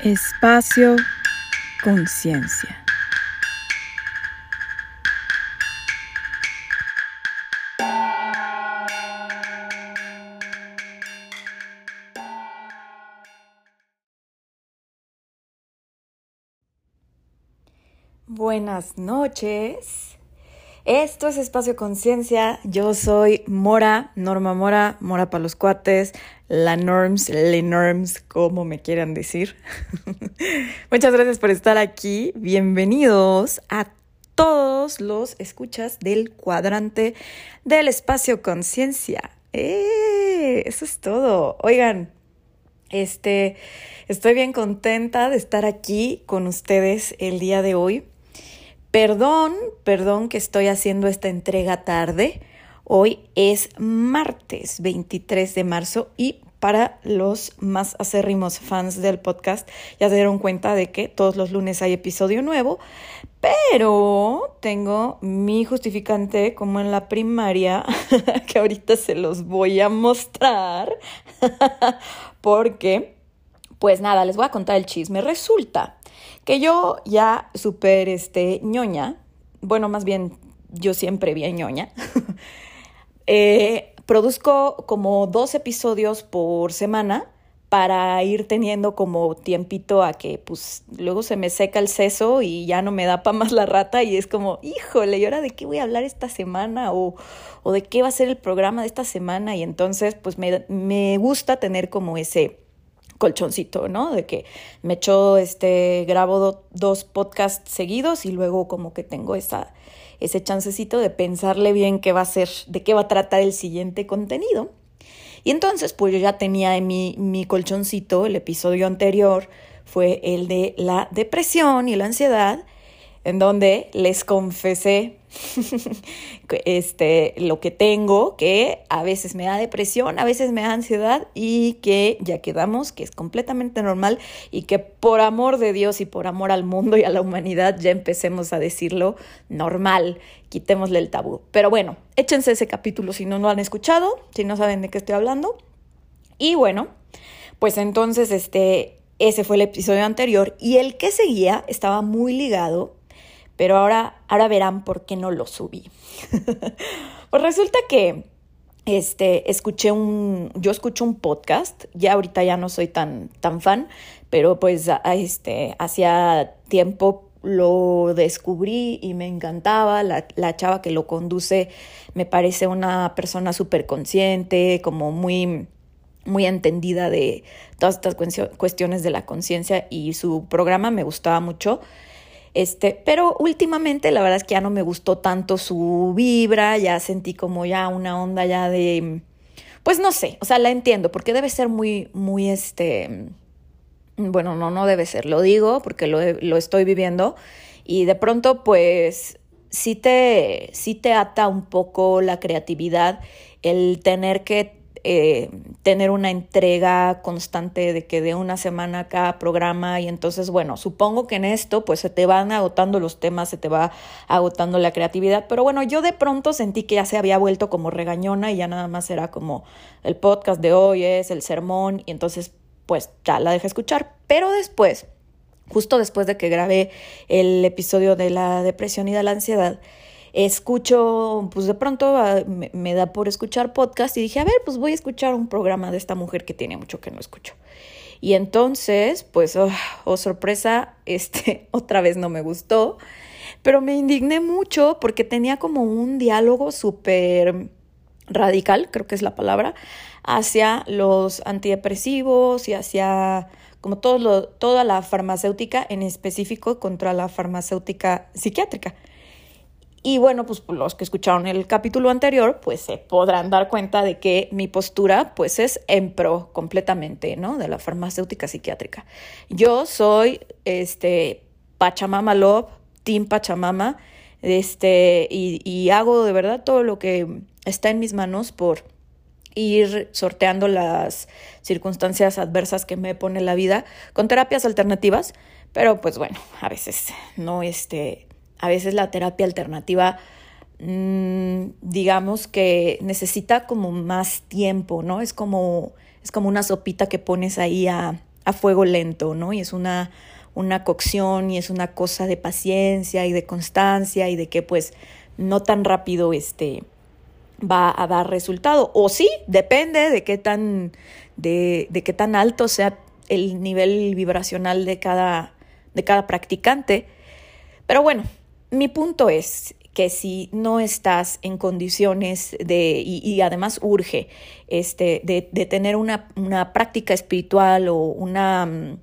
Espacio Conciencia. Buenas noches. Esto es Espacio Conciencia. Yo soy Mora, Norma Mora, Mora para los cuates, la Norms, le Norms, como me quieran decir. Muchas gracias por estar aquí. Bienvenidos a todos los escuchas del cuadrante del Espacio Conciencia. ¡Eh! Eso es todo. Oigan, este, estoy bien contenta de estar aquí con ustedes el día de hoy. Perdón, perdón que estoy haciendo esta entrega tarde. Hoy es martes 23 de marzo y para los más acérrimos fans del podcast ya se dieron cuenta de que todos los lunes hay episodio nuevo, pero tengo mi justificante como en la primaria que ahorita se los voy a mostrar porque pues nada, les voy a contar el chisme. Resulta que yo ya súper este, ñoña, bueno, más bien yo siempre vi ñoña, eh, produzco como dos episodios por semana para ir teniendo como tiempito a que pues luego se me seca el seso y ya no me da para más la rata y es como, híjole, ¿y ahora de qué voy a hablar esta semana? O, o de qué va a ser el programa de esta semana y entonces pues me, me gusta tener como ese colchoncito, ¿no? De que me echo, este, grabo dos podcasts seguidos y luego como que tengo esa, ese chancecito de pensarle bien qué va a ser, de qué va a tratar el siguiente contenido. Y entonces, pues yo ya tenía en mi, mi colchoncito, el episodio anterior fue el de la depresión y la ansiedad, en donde les confesé este, lo que tengo, que a veces me da depresión, a veces me da ansiedad y que ya quedamos, que es completamente normal y que por amor de Dios y por amor al mundo y a la humanidad ya empecemos a decirlo normal, quitémosle el tabú. Pero bueno, échense ese capítulo si no lo han escuchado, si no saben de qué estoy hablando. Y bueno, pues entonces este, ese fue el episodio anterior y el que seguía estaba muy ligado pero ahora, ahora verán por qué no lo subí. pues resulta que este, escuché un, yo escucho un podcast, ya ahorita ya no soy tan, tan fan, pero pues este, hacía tiempo lo descubrí y me encantaba, la, la chava que lo conduce me parece una persona súper consciente, como muy muy entendida de todas estas cuestiones de la conciencia y su programa me gustaba mucho. Este, pero últimamente la verdad es que ya no me gustó tanto su vibra, ya sentí como ya una onda ya de, pues no sé, o sea, la entiendo, porque debe ser muy, muy este, bueno, no, no debe ser, lo digo porque lo, lo estoy viviendo y de pronto pues sí te, sí te ata un poco la creatividad el tener que eh, tener una entrega constante de que de una semana cada programa y entonces, bueno, supongo que en esto pues se te van agotando los temas, se te va agotando la creatividad, pero bueno, yo de pronto sentí que ya se había vuelto como regañona y ya nada más era como el podcast de hoy es el sermón y entonces pues ya la dejé escuchar, pero después, justo después de que grabé el episodio de la depresión y de la ansiedad, escucho, pues de pronto ah, me, da por escuchar podcast y dije, a ver, pues voy a escuchar un programa de esta mujer que tiene mucho que no escucho. Y entonces, pues, oh, oh sorpresa, este, otra vez no me gustó, pero me indigné mucho porque tenía como un diálogo súper radical, creo que es la palabra, hacia los antidepresivos y hacia como todo lo, toda la farmacéutica, en específico contra la farmacéutica psiquiátrica. Y bueno, pues los que escucharon el capítulo anterior, pues se podrán dar cuenta de que mi postura, pues es en pro completamente, ¿no? De la farmacéutica psiquiátrica. Yo soy, este, Pachamama Love, Team Pachamama, este, y, y hago de verdad todo lo que está en mis manos por ir sorteando las circunstancias adversas que me pone la vida con terapias alternativas, pero pues bueno, a veces no, este, a veces la terapia alternativa, mm, digamos que necesita como más tiempo, ¿no? Es como, es como una sopita que pones ahí a, a fuego lento, ¿no? Y es una, una cocción y es una cosa de paciencia y de constancia y de que pues no tan rápido este va a dar resultado. O sí, depende de qué tan, de, de qué tan alto sea el nivel vibracional de cada, de cada practicante. Pero bueno, mi punto es que si no estás en condiciones de, y, además urge, este, de, tener una, una, práctica espiritual o una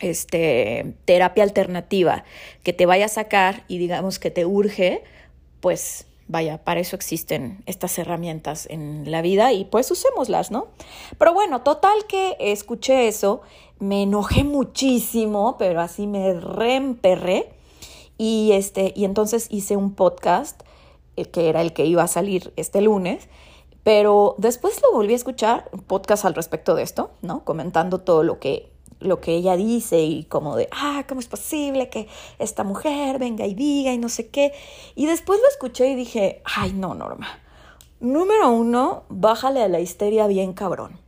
este, terapia alternativa que te vaya a sacar y digamos que te urge, pues vaya, para eso existen estas herramientas en la vida y pues usémoslas, ¿no? Pero bueno, total que escuché eso, me enojé muchísimo, pero así me reemperré y este y entonces hice un podcast eh, que era el que iba a salir este lunes, pero después lo volví a escuchar, un podcast al respecto de esto, ¿no? Comentando todo lo que lo que ella dice y como de, ah, ¿cómo es posible que esta mujer venga y diga y no sé qué? Y después lo escuché y dije, ay, no, Norma. Número uno, bájale a la histeria bien cabrón.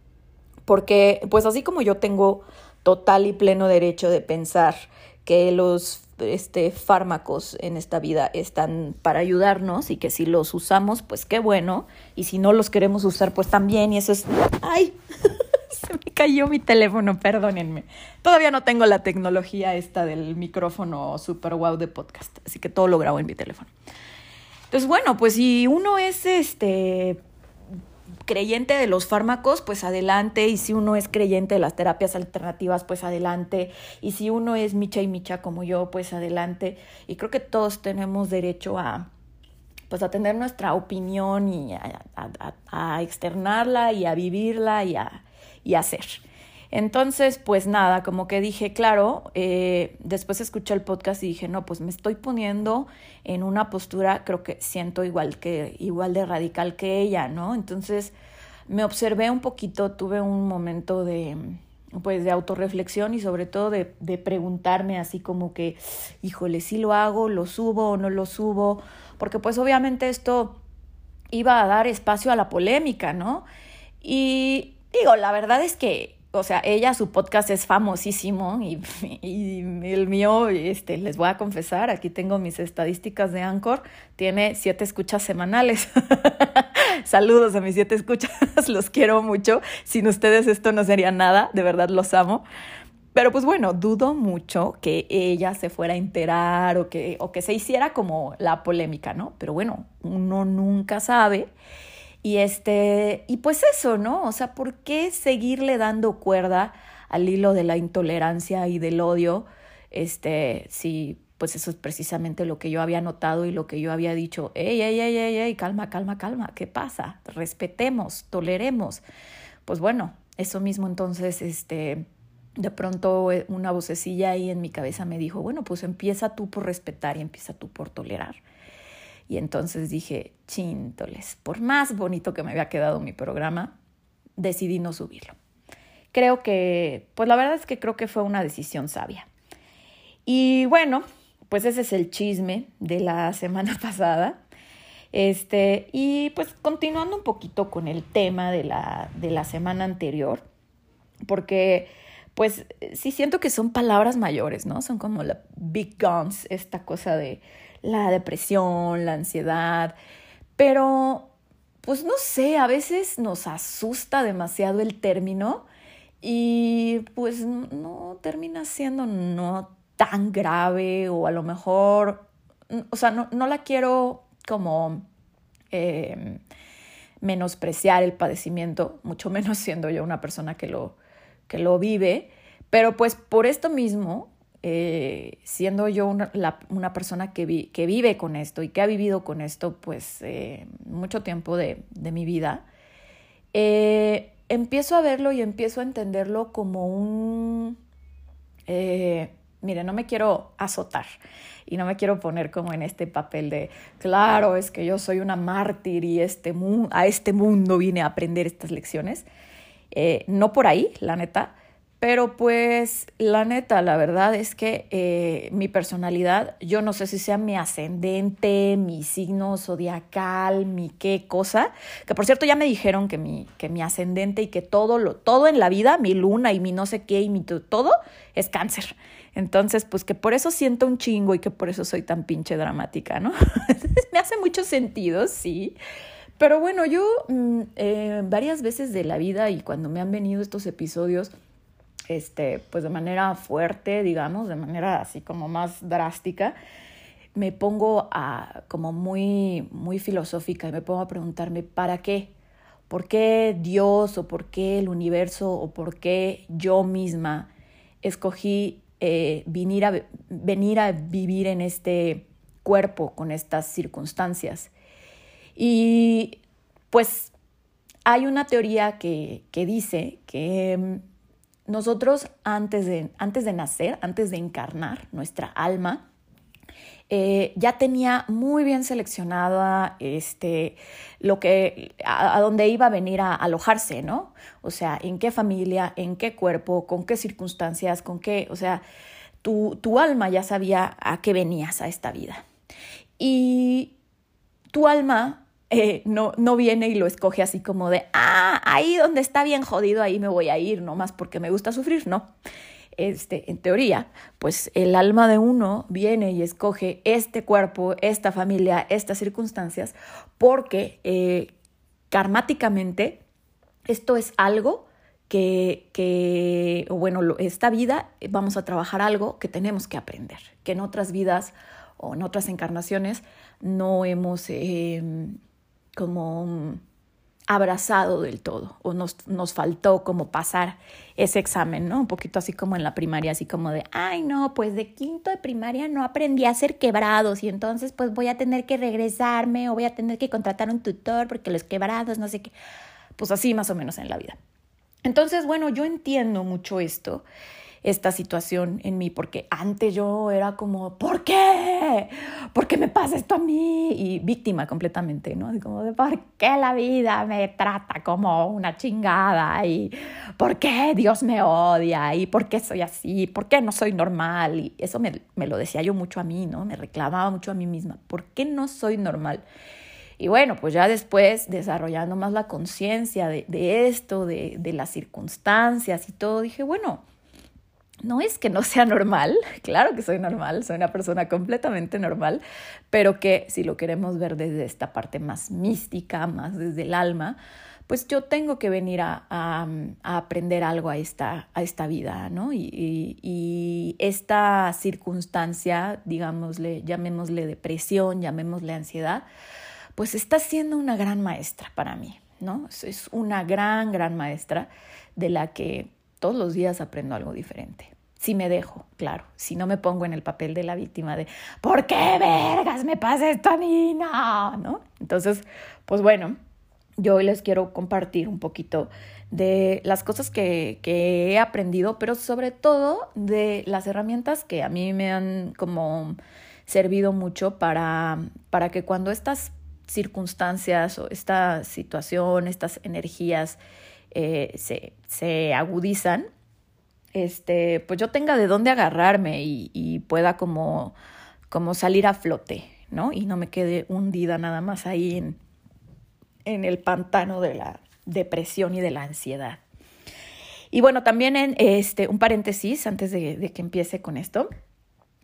Porque, pues así como yo tengo total y pleno derecho de pensar que los este, fármacos en esta vida están para ayudarnos y que si los usamos, pues qué bueno. Y si no los queremos usar, pues también. Y eso es, ay, se me cayó mi teléfono, perdónenme. Todavía no tengo la tecnología esta del micrófono super wow de podcast, así que todo lo grabo en mi teléfono. Entonces, bueno, pues si uno es este creyente de los fármacos, pues adelante, y si uno es creyente de las terapias alternativas, pues adelante, y si uno es micha y micha como yo, pues adelante, y creo que todos tenemos derecho a pues a tener nuestra opinión y a, externarla y a vivirla y a, y hacer. Entonces, pues nada, como que dije, claro, eh, después escuché el podcast y dije, no, pues me estoy poniendo en una postura, creo que siento igual que, igual de radical que ella, ¿no? Entonces, me observé un poquito, tuve un momento de, pues, de autorreflexión y sobre todo de, de preguntarme así como que, híjole, si lo hago, lo subo o no lo subo, porque pues obviamente esto iba a dar espacio a la polémica, ¿no? Y Digo, la verdad es que, o sea, ella, su podcast es famosísimo y, y, el mío, este, les voy a confesar, aquí tengo mis estadísticas de Anchor, tiene siete escuchas semanales. Saludos a mis siete escuchas, los quiero mucho. Sin ustedes esto no sería nada, de verdad los amo. Pero pues bueno, dudo mucho que ella se fuera a enterar o que, o que se hiciera como la polémica, ¿no? Pero bueno, uno nunca sabe. Y este, y pues eso, ¿no? O sea, ¿por qué seguirle dando cuerda al hilo de la intolerancia y del odio? Este, si pues eso es precisamente lo que yo había notado y lo que yo había dicho, ey, ey, ey, ey, ey, calma, calma, calma, ¿qué pasa? Respetemos, toleremos. Pues bueno, eso mismo entonces, este, de pronto eh, una vocecilla ahí en mi cabeza me dijo, bueno, pues empieza tú por respetar y empieza tú por tolerar. Y entonces dije, chintoles, por más bonito que me había quedado mi programa, decidí no subirlo. Creo que, pues la verdad es que creo que fue una decisión sabia. Y bueno, pues ese es el chisme de la semana pasada. Este, y pues continuando un poquito con el tema de la, de la semana anterior, porque pues sí siento que son palabras mayores, ¿no? Son como la big guns, esta cosa de la depresión, la ansiedad, pero pues no sé, a veces nos asusta demasiado el término y pues no termina siendo no tan grave o a lo mejor, o sea, no, la quiero como em, menospreciar el padecimiento, mucho menos siendo yo una persona que lo, que lo vive, pero pues por esto mismo eh, siendo yo una, persona que, vive con esto y que ha vivido con esto pues eh, mucho tiempo de, de mi vida, eh, empiezo a verlo y empiezo a entenderlo como un... mire, no me quiero azotar y no me quiero poner como en este papel de, claro, es que yo soy una mártir y este a este mundo vine a aprender estas lecciones. no por ahí, la neta, Pero pues la neta, la verdad es que eh, mi personalidad, yo no sé si sea mi ascendente, mi signo zodiacal, mi qué cosa, que por cierto ya me dijeron que mi, que mi ascendente y que todo, lo, todo en la vida, mi luna y mi no sé qué y mi todo, es cáncer. Entonces, pues que por eso siento un chingo y que por eso soy tan pinche dramática, ¿no? me hace mucho sentido, sí. Pero bueno, yo mm, eh, varias veces de la vida y cuando me han venido estos episodios, este, pues de manera fuerte, digamos, de manera así como más drástica, me pongo a como muy, muy filosófica y me pongo a preguntarme, ¿para qué? ¿Por qué Dios o por qué el universo o por qué yo misma escogí eh, venir, a, venir a vivir en este cuerpo con estas circunstancias? Y pues hay una teoría que, que dice que nosotros antes de, antes de nacer, antes de encarnar nuestra alma, eh, ya tenía muy bien seleccionada este, lo que, a, dónde iba a venir a alojarse, ¿no? O sea, en qué familia, en qué cuerpo, con qué circunstancias, con qué, o sea, tu, tu alma ya sabía a qué venías a esta vida. Y tu alma eh, no, no viene y lo escoge así como de, ah, ahí donde está bien jodido, ahí me voy a ir, nomás porque me gusta sufrir, no. Este, en teoría, pues el alma de uno viene y escoge este cuerpo, esta familia, estas circunstancias, porque eh, karmáticamente esto es algo que, que, bueno, esta vida vamos a trabajar algo que tenemos que aprender, que en otras vidas o en otras encarnaciones no hemos em, como mm, abrazado del todo o nos, nos faltó como pasar ese examen, ¿no? Un poquito así como en la primaria, así como de, ay no, pues de quinto de primaria no aprendí a hacer quebrados y entonces pues voy a tener que regresarme o voy a tener que contratar un tutor porque los quebrados, no sé qué, pues así más o menos en la vida. Entonces, bueno, yo entiendo mucho esto esta situación en mí, porque antes yo era como, ¿por qué? ¿Por qué me pasa esto a mí? Y víctima completamente, ¿no? Así como de, ¿por qué la vida me trata como una chingada? ¿Y por qué Dios me odia? ¿Y por qué soy así? ¿Por qué no soy normal? Y eso me, me lo decía yo mucho a mí, ¿no? Me reclamaba mucho a mí misma, ¿por qué no soy normal? Y bueno, pues ya después, desarrollando más la conciencia de, de, esto, de, de las circunstancias y todo, dije, bueno, no es que no sea normal, claro que soy normal, soy una persona completamente normal, pero que si lo queremos ver desde esta parte más mística, más desde el alma, pues yo tengo que venir a, a, aprender algo a esta, a esta vida, ¿no? Y, y, esta circunstancia, digámosle, llamémosle depresión, llamémosle ansiedad, pues está siendo una gran maestra para mí, ¿no? Es una gran, gran maestra de la que todos los días aprendo algo diferente. Si me dejo, claro, si no me pongo en el papel de la víctima de ¿por qué vergas me pasa esto a mí? No, ¿no? Entonces, pues bueno, yo hoy les quiero compartir un poquito de las cosas que, que, he aprendido, pero sobre todo de las herramientas que a mí me han como servido mucho para, para que cuando estas circunstancias o esta situación, estas energías eh, se, se, agudizan, este, pues yo tenga de dónde agarrarme y, pueda como, como salir a flote, ¿no? Y no me quede hundida nada más ahí en, en el pantano de la depresión y de la ansiedad. Y bueno, también en este, un paréntesis antes de, de que empiece con esto.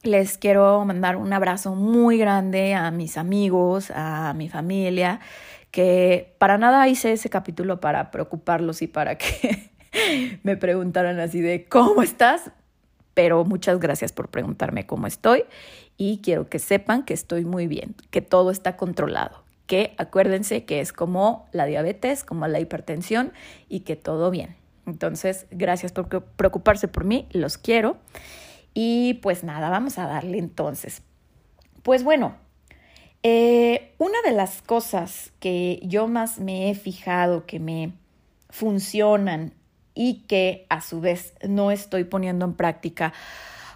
Les quiero mandar un abrazo muy grande a mis amigos, a mi familia, que para nada hice ese capítulo para preocuparlos y para que me preguntaran así de ¿cómo estás? Pero muchas gracias por preguntarme cómo estoy y quiero que sepan que estoy muy bien, que todo está controlado, que acuérdense que es como la diabetes, como la hipertensión y que todo bien. Entonces, gracias por preocuparse por mí, los quiero. Y pues nada, vamos a darle entonces. Pues bueno, eh, una de las cosas que yo más me he fijado que me funcionan y que a su vez no estoy poniendo en práctica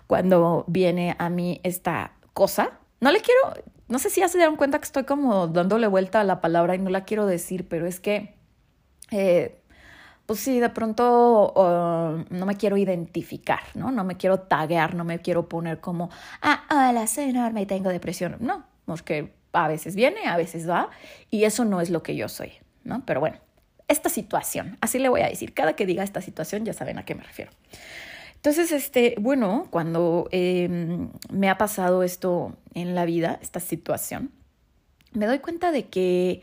cuando viene a mí esta cosa, no le quiero, no sé si ya se dieron cuenta que estoy como dándole vuelta a la palabra y no la quiero decir, pero es que eh, pues sí, de pronto no me quiero identificar, ¿no? No me quiero taguear, no me quiero poner como, ah, hola, soy enorme y tengo depresión. No, porque a veces viene, a veces va, y eso no es lo que yo soy, ¿no? Pero bueno, esta situación, así le voy a decir, cada que diga esta situación ya saben a qué me refiero. Entonces, este, bueno, cuando em, me ha pasado esto en la vida, esta situación, me doy cuenta de que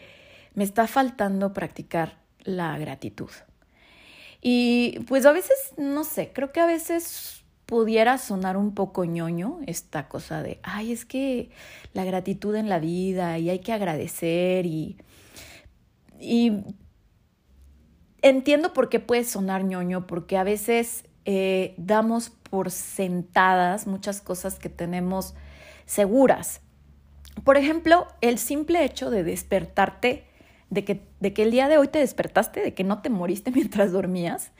me está faltando practicar la gratitud. Y pues a veces, no sé, creo que a veces pudiera sonar un poco ñoño esta cosa de, ay, es que la gratitud en la vida y hay que agradecer y, y entiendo por qué puede sonar ñoño, porque a veces eh, damos por sentadas muchas cosas que tenemos seguras. Por ejemplo, el simple hecho de despertarte, de que, de que el día de hoy te despertaste, de que no te moriste mientras dormías,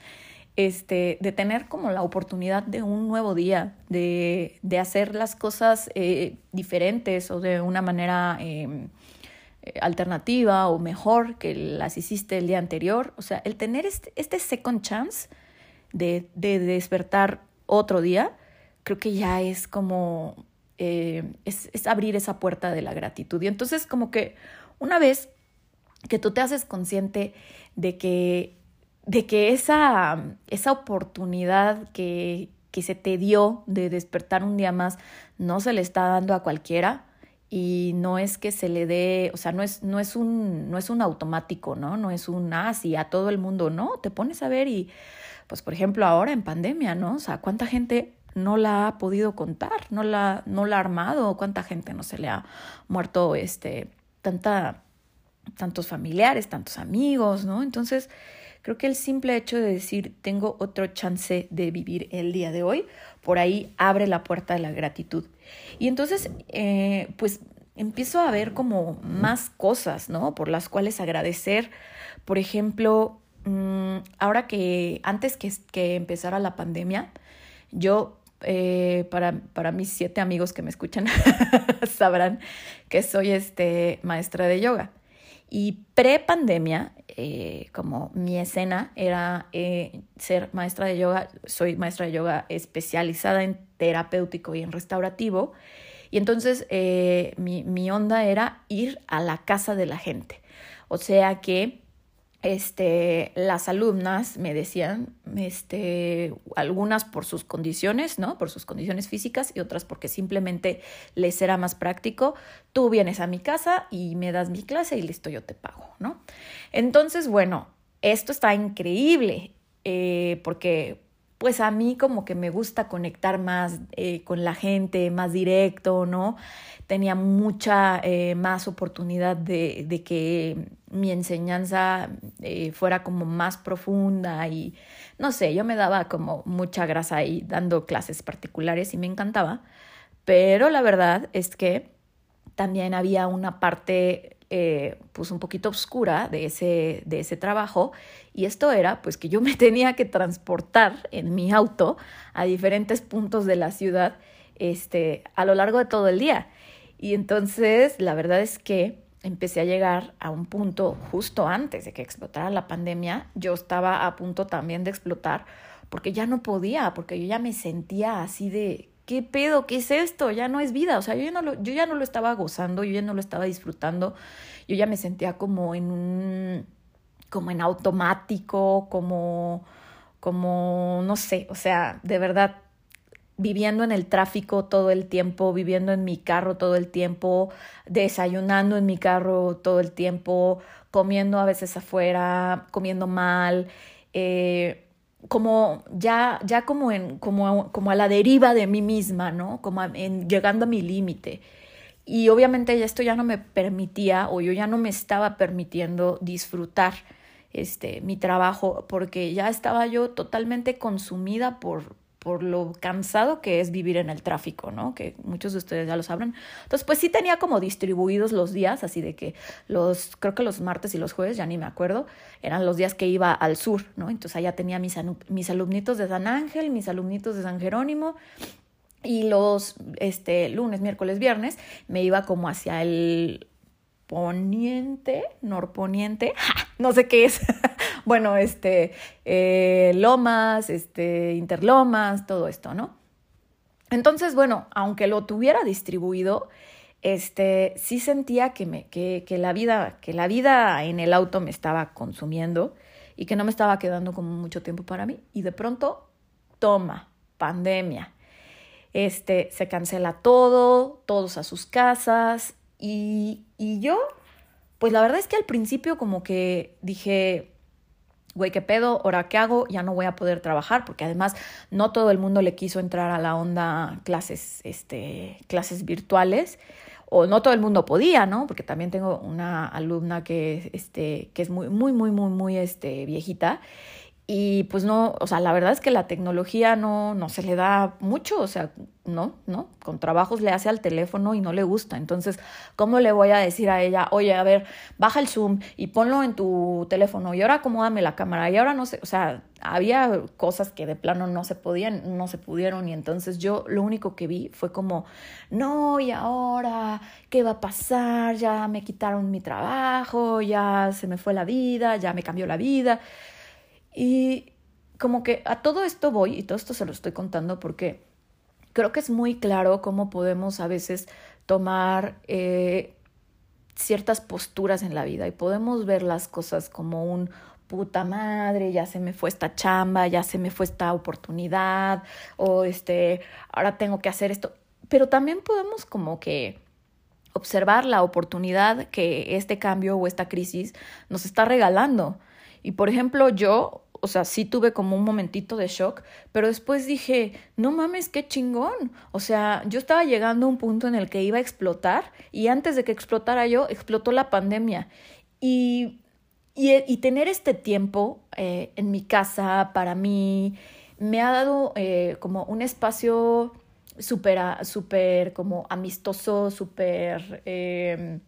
este, de tener como la oportunidad de un nuevo día, de, de hacer las cosas eh, diferentes o de una manera em, eh, alternativa o mejor que las hiciste el día anterior. O sea, el tener este, este second chance de, despertar otro día, creo que ya es como, eh, es, es, abrir esa puerta de la gratitud. Y entonces como que una vez que tú te haces consciente de que, de que esa, esa oportunidad que, que se te dio de despertar un día más no se le está dando a cualquiera, y no es que se le dé, o sea, no es, no es un, no es un automático, ¿no? No es un ah, sí, a todo el mundo, no, te pones a ver y pues por ejemplo ahora en pandemia, ¿no? O sea, ¿cuánta gente no la ha podido contar? ¿No la, no la ha armado? ¿Cuánta gente no se le ha muerto este, tanta, tantos familiares, tantos amigos, ¿no? Entonces, creo que el simple hecho de decir tengo otro chance de vivir el día de hoy, por ahí abre la puerta de la gratitud. Y entonces, eh, pues empiezo a ver como más cosas, ¿no? Por las cuales agradecer. Por ejemplo, Mm, ahora que antes que, que empezara la pandemia, yo, eh, para, para mis siete amigos que me escuchan, sabrán que soy este, maestra de yoga. Y pre-pandemia, eh, como mi escena era eh, ser maestra de yoga, soy maestra de yoga especializada en terapéutico y en restaurativo. Y entonces mi, mi onda era ir a la casa de la gente. O sea que este, las alumnas me decían, este, algunas por sus condiciones, ¿no? Por sus condiciones físicas y otras porque simplemente les era más práctico. Tú vienes a mi casa y me das mi clase y listo, yo te pago, ¿no? Entonces, bueno, esto está increíble eh, porque pues a mí como que me gusta conectar más eh, con la gente, más directo, ¿no? Tenía mucha eh, más oportunidad de, de, que mi enseñanza eh, fuera como más profunda y no sé, yo me daba como mucha grasa ahí dando clases particulares y me encantaba, pero la verdad es que también había una parte eh, pues un poquito oscura de ese, de ese trabajo y esto era pues que yo me tenía que transportar en mi auto a diferentes puntos de la ciudad este, a lo largo de todo el día. Y entonces la verdad es que empecé a llegar a un punto justo antes de que explotara la pandemia, yo estaba a punto también de explotar porque ya no podía, porque yo ya me sentía así de ¿qué pedo? ¿Qué es esto? Ya no es vida. O sea, yo ya no lo, yo ya no lo estaba gozando, yo ya no lo estaba disfrutando. Yo ya me sentía como en un, como en automático, como, como, no sé, o sea, de verdad, viviendo en el tráfico todo el tiempo, viviendo en mi carro todo el tiempo, desayunando en mi carro todo el tiempo, comiendo a veces afuera, comiendo mal, eh, como ya, ya como, en, como, como a la deriva de mí misma, ¿no? Como en, llegando a mi límite. Y obviamente esto ya no me permitía o yo ya no me estaba permitiendo disfrutar este, mi trabajo porque ya estaba yo totalmente consumida por, por lo cansado que es vivir en el tráfico, ¿no? Que muchos de ustedes ya lo sabrán. Entonces, pues sí tenía como distribuidos los días, así de que los, creo que los martes y los jueves, ya ni me acuerdo, eran los días que iba al sur, ¿no? Entonces allá tenía mis, mis alumnitos de San Ángel, mis alumnitos de San Jerónimo, y los este, lunes, miércoles, viernes me iba como hacia el poniente, norponiente, no sé qué es, bueno, este, eh, lomas, este, interlomas, todo esto, ¿no? Entonces, bueno, aunque lo tuviera distribuido, este, sí sentía que, me, que, que, la vida, que la vida en el auto me estaba consumiendo y que no me estaba quedando como mucho tiempo para mí. Y de pronto, toma, pandemia. Este, se cancela todo, todos a sus casas. Y, yo, pues la verdad es que al principio como que dije, güey, ¿qué pedo? ¿Ahora qué hago? Ya no voy a poder trabajar porque además no todo el mundo le quiso entrar a la onda clases, este, clases virtuales o no todo el mundo podía, ¿no? Porque también tengo una alumna que, este, que es muy, muy, muy, muy, muy este, viejita y pues no, o sea, la verdad es que la tecnología no, no se le da mucho, o sea, no, no, con trabajos le hace al teléfono y no le gusta. Entonces, ¿cómo le voy a decir a ella, oye, a ver, baja el Zoom y ponlo en tu teléfono y ahora acomódame la cámara y ahora no sé, o sea, había cosas que de plano no se podían, no se pudieron y entonces yo lo único que vi fue como, no, y ahora, ¿qué va a pasar? Ya me quitaron mi trabajo, ya se me fue la vida, ya me cambió la vida. Y como que a todo esto voy, y todo esto se lo estoy contando porque creo que es muy claro cómo podemos a veces tomar eh, ciertas posturas en la vida y podemos ver las cosas como un puta madre, ya se me fue esta chamba, ya se me fue esta oportunidad, o este, ahora tengo que hacer esto. Pero también podemos como que observar la oportunidad que este cambio o esta crisis nos está regalando. Y por ejemplo, yo o sea, sí tuve como un momentito de shock, pero después dije, no mames, qué chingón. O sea, yo estaba llegando a un punto en el que iba a explotar y antes de que explotara yo, explotó la pandemia. Y, y, tener este tiempo eh, en mi casa para mí me ha dado eh, como un espacio súper, como amistoso, súper, eh,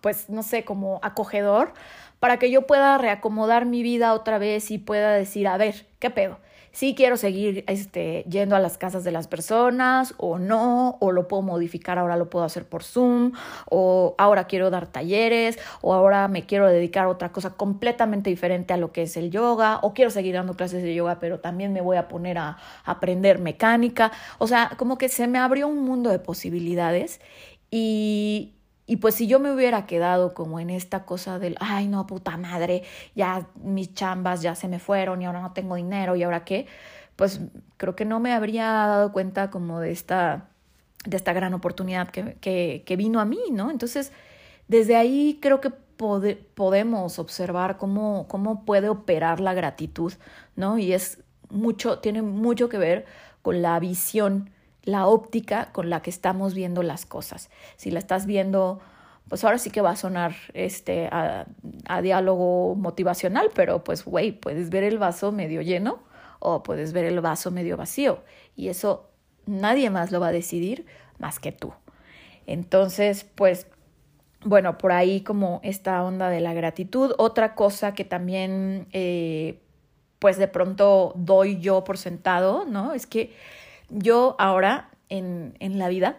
pues no sé, como acogedor para que yo pueda reacomodar mi vida otra vez y pueda decir, a ver, ¿qué pedo? Si quiero seguir este, yendo a las casas de las personas o no, o lo puedo modificar, ahora lo puedo hacer por Zoom, o ahora quiero dar talleres, o ahora me quiero dedicar a otra cosa completamente diferente a lo que es el yoga, o quiero seguir dando clases de yoga, pero también me voy a poner a aprender mecánica. O sea, como que se me abrió un mundo de posibilidades y, y pues si yo me hubiera quedado como en esta cosa del, ay no, puta madre, ya mis chambas ya se me fueron y ahora no tengo dinero y ahora qué, pues creo que no me habría dado cuenta como de esta, de esta gran oportunidad que, que, vino a mí, ¿no? Entonces, desde ahí creo que podemos observar cómo, cómo puede operar la gratitud, ¿no? Y es mucho, tiene mucho que ver con la visión la óptica con la que estamos viendo las cosas. Si la estás viendo, pues ahora sí que va a sonar este, a, diálogo motivacional, pero pues, güey, puedes ver el vaso medio lleno o puedes ver el vaso medio vacío. Y eso nadie más lo va a decidir más que tú. Entonces, pues, bueno, por ahí como esta onda de la gratitud. Otra cosa que también, eh, pues de pronto doy yo por sentado, ¿no? Es que yo ahora en, en la vida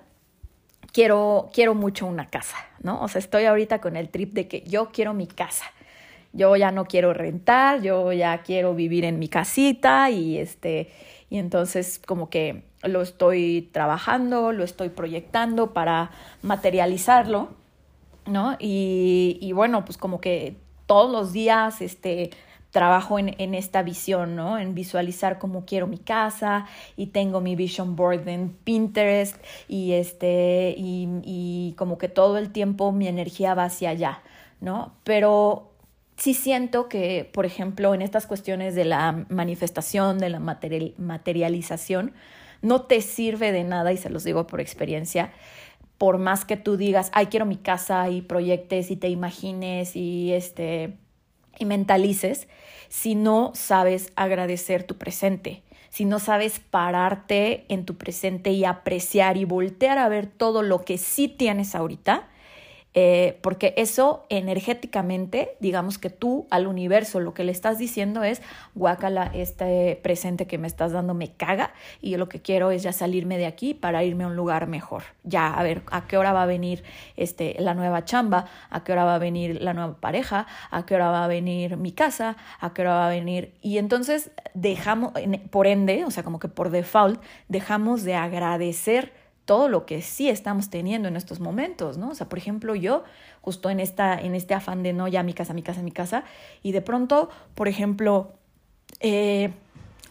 quiero, quiero mucho una casa, ¿no? O sea, estoy ahorita con el trip de que yo quiero mi casa. Yo ya no quiero rentar, yo ya quiero vivir en mi casita y este y entonces como que lo estoy trabajando, lo estoy proyectando para materializarlo, ¿no? Y, y bueno, pues como que todos los días este trabajo en, esta visión, ¿no? En visualizar cómo quiero mi casa y tengo mi vision board en Pinterest y este y como que todo el tiempo mi energía va hacia allá, ¿no? Pero sí siento que, por ejemplo, en estas cuestiones de la manifestación, de la materialización, no te sirve de nada, y se los digo por experiencia, por más que tú digas, ay, quiero mi casa y proyectes y te imagines y este y mentalices si no sabes agradecer tu presente, si no sabes pararte en tu presente y apreciar y voltear a ver todo lo que sí tienes ahorita, eh, porque eso energéticamente, digamos que tú al universo lo que le estás diciendo es, guácala, este presente que me estás dando me caga y yo lo que quiero es ya salirme de aquí para irme a un lugar mejor. Ya, a ver, ¿a qué hora va a venir este, la nueva chamba? ¿A qué hora va a venir la nueva pareja? ¿A qué hora va a venir mi casa? ¿A qué hora va a venir? Y entonces dejamos, por ende, o sea, como que por default, dejamos de agradecer todo lo que sí estamos teniendo en estos momentos, ¿no? O sea, por ejemplo, yo justo en, esta, en este afán de no, ya mi casa, mi casa, mi casa, y de pronto, por ejemplo, eh,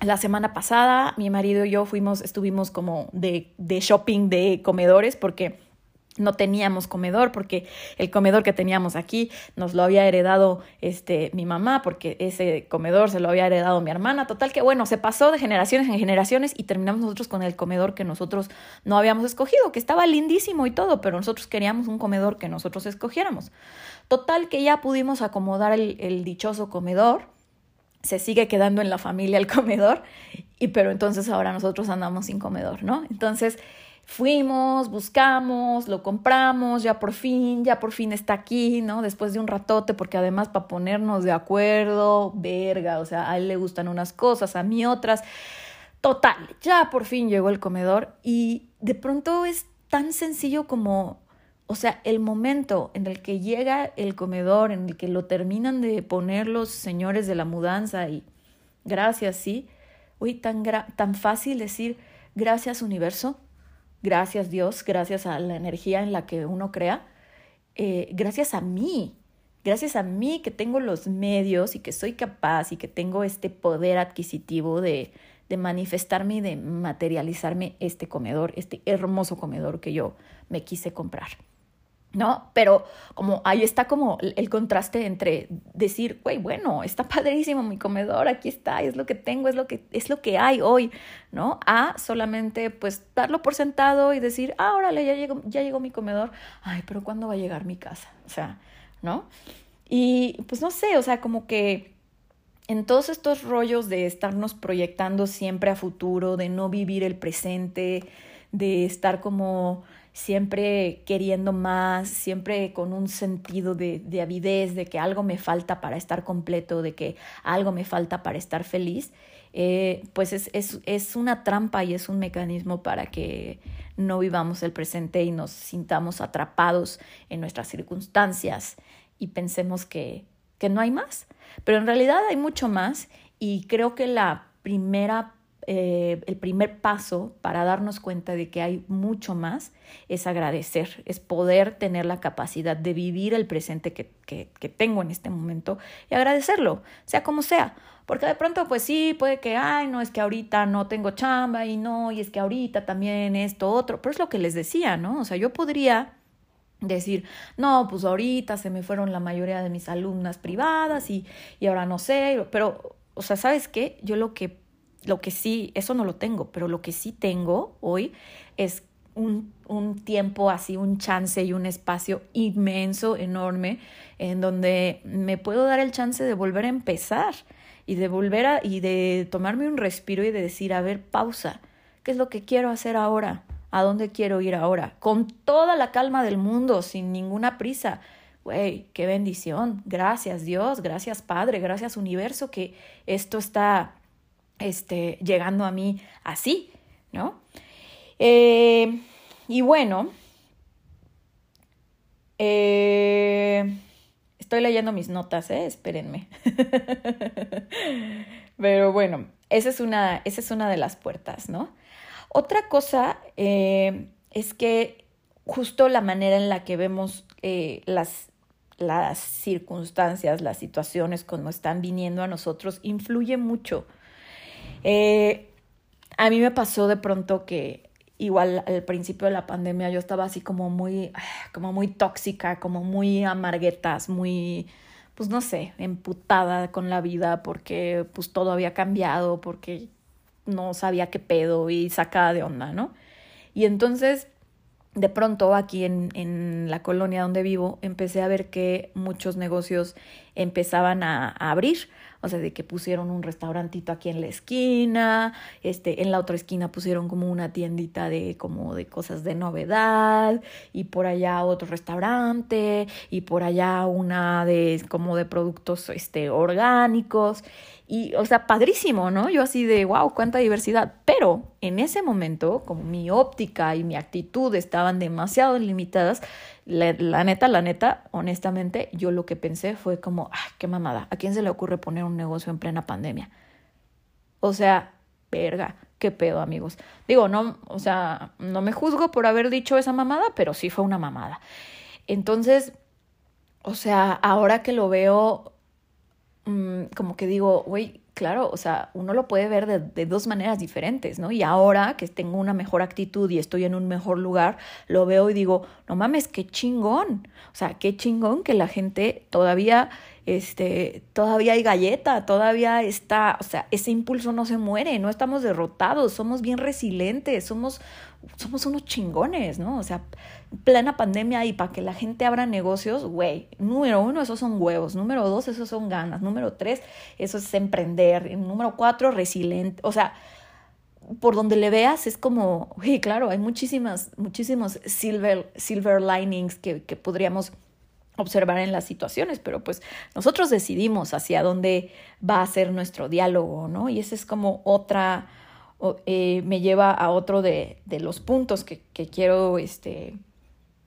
la semana pasada mi marido y yo fuimos, estuvimos como de, de shopping de comedores porque no teníamos comedor porque el comedor que teníamos aquí nos lo había heredado este mi mamá porque ese comedor se lo había heredado mi hermana. Total que bueno se pasó de generaciones en generaciones y terminamos nosotros con el comedor que nosotros no habíamos escogido que estaba lindísimo y todo pero nosotros queríamos un comedor que nosotros escogiéramos. Total que ya pudimos acomodar el, el dichoso comedor. Se sigue quedando en la familia el comedor y pero entonces ahora nosotros andamos sin comedor no entonces Fuimos, buscamos, lo compramos, ya por fin, ya por fin está aquí, ¿no? Después de un ratote, porque además para ponernos de acuerdo, verga, o sea, a él le gustan unas cosas, a mí otras. Total, ya por fin llegó el comedor y de pronto es tan sencillo como, o sea, el momento en el que llega el comedor, en el que lo terminan de poner los señores de la mudanza y gracias, sí, uy, tan, tan fácil decir gracias universo gracias Dios, gracias a la energía en la que uno crea, eh, gracias a mí, gracias a mí que tengo los medios y que soy capaz y que tengo este poder adquisitivo de, de manifestarme y de materializarme este comedor, este hermoso comedor que yo me quise comprar. ¿No? Pero como ahí está como el contraste entre decir, güey, bueno, está padrísimo mi comedor, aquí está, es lo que tengo, es lo que, es lo que hay hoy, ¿no? A solamente pues darlo por sentado y decir, ah, órale, ya llegó, ya llegó mi comedor, ay, pero ¿cuándo va a llegar mi casa? O sea, ¿no? Y pues no sé, o sea, como que en todos estos rollos de estarnos proyectando siempre a futuro, de no vivir el presente, de estar como siempre queriendo más, siempre con un sentido de, de, avidez, de que algo me falta para estar completo, de que algo me falta para estar feliz, eh, pues es, es, es una trampa y es un mecanismo para que no vivamos el presente y nos sintamos atrapados en nuestras circunstancias y pensemos que, que no hay más. Pero en realidad hay mucho más y creo que la primera eh, el primer paso para darnos cuenta de que hay mucho más es agradecer, es poder tener la capacidad de vivir el presente que, que, que, tengo en este momento y agradecerlo, sea como sea. Porque de pronto, pues sí, puede que, ay, no, es que ahorita no tengo chamba y no, y es que ahorita también esto, otro, pero es lo que les decía, ¿no? O sea, yo podría decir, no, pues ahorita se me fueron la mayoría de mis alumnas privadas y, y ahora no sé, pero, o sea, ¿sabes qué? Yo lo que lo que sí, eso no lo tengo, pero lo que sí tengo hoy es un, un, tiempo así, un chance y un espacio inmenso, enorme, en donde me puedo dar el chance de volver a empezar y de volver a, y de tomarme un respiro y de decir, a ver, pausa, ¿qué es lo que quiero hacer ahora? ¿A dónde quiero ir ahora? Con toda la calma del mundo, sin ninguna prisa. Güey, qué bendición. Gracias Dios, gracias Padre, gracias universo que esto está este, llegando a mí así, ¿no? Eh, y bueno, eh, estoy leyendo mis notas, ¿eh? Espérenme. Pero bueno, esa es, una, esa es una de las puertas, ¿no? Otra cosa es que justo la manera en la que vemos las, las circunstancias, las situaciones como están viniendo a nosotros, influye mucho. Eh, a mí me pasó de pronto que igual al principio de la pandemia yo estaba así como muy, como muy tóxica, como muy amarguetas, muy, pues no sé, emputada con la vida porque pues todo había cambiado, porque no sabía qué pedo y sacada de onda, ¿no? Y entonces de pronto aquí en, en, la colonia donde vivo empecé a ver que muchos negocios empezaban a, abrir, o sea, de que pusieron un restaurantito aquí en la esquina, este, en la otra esquina pusieron como una tiendita de como de cosas de novedad y por allá otro restaurante y por allá una de como de productos este orgánicos y, o sea, padrísimo, ¿no? Yo así de, wow, cuánta diversidad. Pero en ese momento, como mi óptica y mi actitud estaban demasiado limitadas, la, neta, la neta, honestamente, yo lo que pensé fue como, ay, qué mamada, ¿a quién se le ocurre poner un negocio en plena pandemia? O sea, verga, qué pedo, amigos. Digo, no, o sea, no me juzgo por haber dicho esa mamada, pero sí fue una mamada. Entonces, o sea, ahora que lo veo, Mm, como que digo, güey, claro, o sea, uno lo puede ver de, de, dos maneras diferentes, ¿no? Y ahora que tengo una mejor actitud y estoy en un mejor lugar, lo veo y digo, no mames, qué chingón. O sea, qué chingón que la gente todavía, este, todavía hay galleta, todavía está, o sea, ese impulso no se muere, no estamos derrotados, somos bien resilientes, somos, somos unos chingones, ¿no? O sea, plena pandemia y para que la gente abra negocios, güey, número uno, esos son huevos, número dos, esos son ganas, número tres, eso es emprender, número cuatro, resiliente, o sea, por donde le veas es como, güey, claro, hay muchísimas, muchísimos silver, silver linings que, que podríamos observar en las situaciones, pero pues nosotros decidimos hacia dónde va a ser nuestro diálogo, ¿no? Y esa es como otra, eh, me lleva a otro de, de los puntos que, que quiero, este,